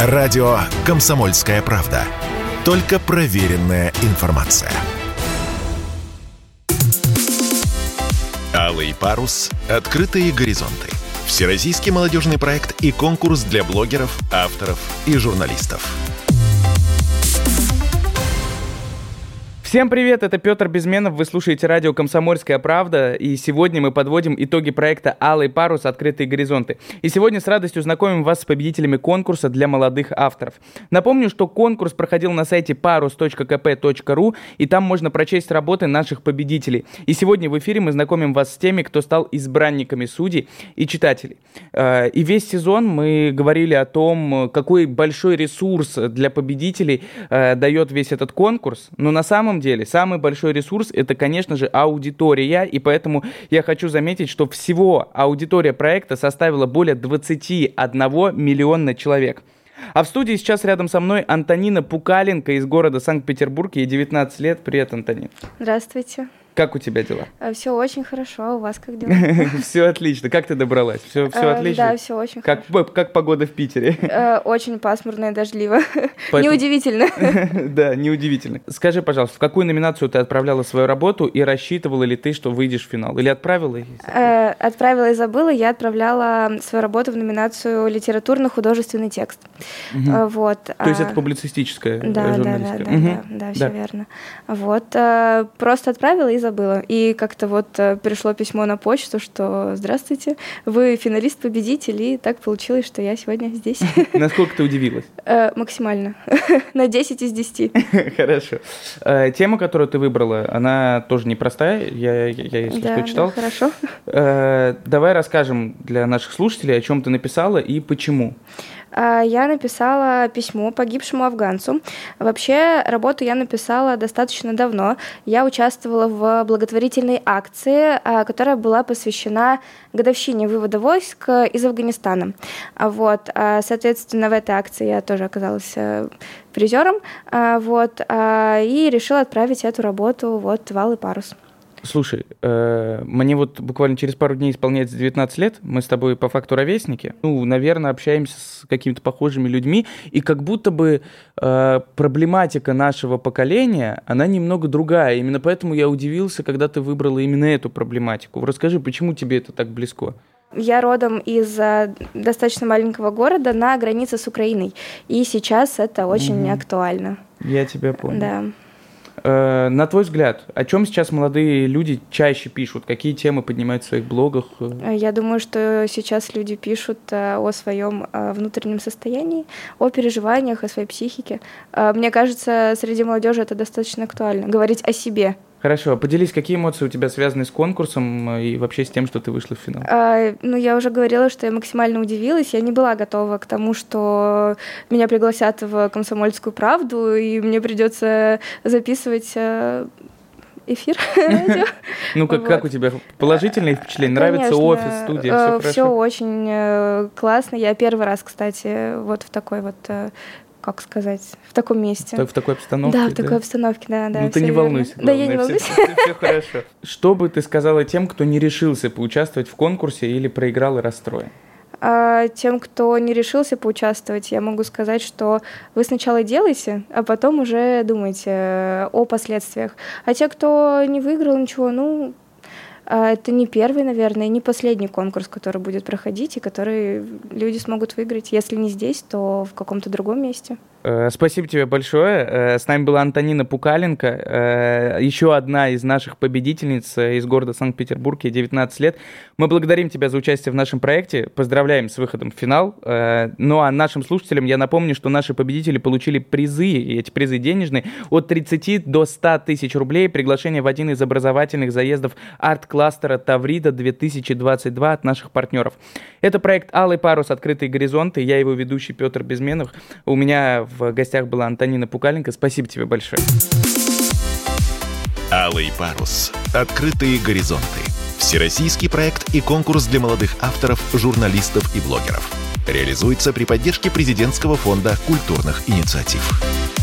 Радио «Комсомольская правда». Только проверенная информация. Алый парус. Открытые горизонты. Всероссийский молодежный проект и конкурс для блогеров, авторов и журналистов. Всем привет, это Петр Безменов, вы слушаете радио «Комсомольская правда», и сегодня мы подводим итоги проекта «Алый парус. Открытые горизонты». И сегодня с радостью знакомим вас с победителями конкурса для молодых авторов. Напомню, что конкурс проходил на сайте parus.kp.ru, и там можно прочесть работы наших победителей. И сегодня в эфире мы знакомим вас с теми, кто стал избранниками судей и читателей. Э, и весь сезон мы говорили о том, какой большой ресурс для победителей э, дает весь этот конкурс, но на самом деле самый большой ресурс это, конечно же, аудитория, и поэтому я хочу заметить, что всего аудитория проекта составила более 21 миллиона человек. А в студии сейчас рядом со мной Антонина Пукаленко из города Санкт-Петербург. Ей 19 лет. Привет, Антонин. Здравствуйте. Как у тебя дела? Э, все очень хорошо, а у вас как дела? Все отлично. Как ты добралась? Все, все отлично? Да, все очень хорошо. Как погода в Питере? Э, очень пасмурно и дождливо. Неудивительно. Да, неудивительно. Скажи, пожалуйста, в какую номинацию ты отправляла свою работу и рассчитывала ли ты, что выйдешь в финал? Или отправила? Э, отправила и забыла. Я отправляла свою работу в номинацию литературно-художественный текст. Вот. То есть это публицистическая? Да, да, да, да, все верно. Вот. Просто отправила и забыла забыла. И как-то вот э, пришло письмо на почту, что «Здравствуйте, вы финалист-победитель», и так получилось, что я сегодня здесь. Насколько ты удивилась? Э, максимально. На 10 из 10. Хорошо. Э, тема, которую ты выбрала, она тоже непростая, я, я если что, читал. хорошо. Давай расскажем для наших слушателей, о чем ты написала и почему. А, я написала письмо погибшему афганцу. Вообще, работу я написала достаточно давно. Я участвовала в благотворительной акции, а, которая была посвящена годовщине вывода войск из Афганистана. А вот, соответственно, в этой акции я тоже оказалась э, призером, вот, и решила отправить эту работу вот в Алый парус. Слушай, э, мне вот буквально через пару дней исполняется 19 лет, мы с тобой по факту ровесники, ну, наверное, общаемся с какими-то похожими людьми, и как будто бы э, проблематика нашего поколения, она немного другая, именно поэтому я удивился, когда ты выбрала именно эту проблематику. Расскажи, почему тебе это так близко? Я родом из э, достаточно маленького города на границе с Украиной, и сейчас это очень угу. актуально. Я тебя понял. Да. Э, на твой взгляд, о чем сейчас молодые люди чаще пишут? Какие темы поднимают в своих блогах? Э, я думаю, что сейчас люди пишут э, о своем внутреннем состоянии, о переживаниях, о своей психике. Мне кажется, среди молодежи это достаточно актуально. Говорить о себе, Хорошо, поделись, какие эмоции у тебя связаны с конкурсом э, и вообще с тем, что ты вышла в финал? А, ну, я уже говорила, что я максимально удивилась. Я не была готова к тому, что меня пригласят в «Комсомольскую правду», и мне придется записывать э, эфир Ну, как, как у тебя? Положительные впечатления? Нравится офис, студия, все хорошо? Все очень классно. Я первый раз, кстати, вот в такой вот как сказать, в таком месте. В, в такой обстановке? Да, в такой обстановке, да, да. Ну ты не верно. волнуйся. Главное, да, я не волнуюсь. Все, все, все хорошо. Что бы ты сказала тем, кто не решился поучаствовать в конкурсе или проиграл и расстроен? А, тем, кто не решился поучаствовать, я могу сказать, что вы сначала делайте, а потом уже думайте э, о последствиях. А те, кто не выиграл ничего, ну, это не первый, наверное, не последний конкурс, который будет проходить и который люди смогут выиграть. Если не здесь, то в каком-то другом месте. Э, спасибо тебе большое. Э, с нами была Антонина Пукаленко, э, еще одна из наших победительниц из города Санкт-Петербург, ей 19 лет. Мы благодарим тебя за участие в нашем проекте, поздравляем с выходом в финал. Ну а нашим слушателям я напомню, что наши победители получили призы, и эти призы денежные, от 30 до 100 тысяч рублей, приглашение в один из образовательных заездов арт-кластера Таврида 2022 от наших партнеров. Это проект «Алый парус. Открытые горизонты». Я его ведущий Петр Безменов. У меня в гостях была Антонина Пукаленко. Спасибо тебе большое. Алый парус. Открытые горизонты. Всероссийский проект и конкурс для молодых авторов, журналистов и блогеров. Реализуется при поддержке президентского фонда культурных инициатив.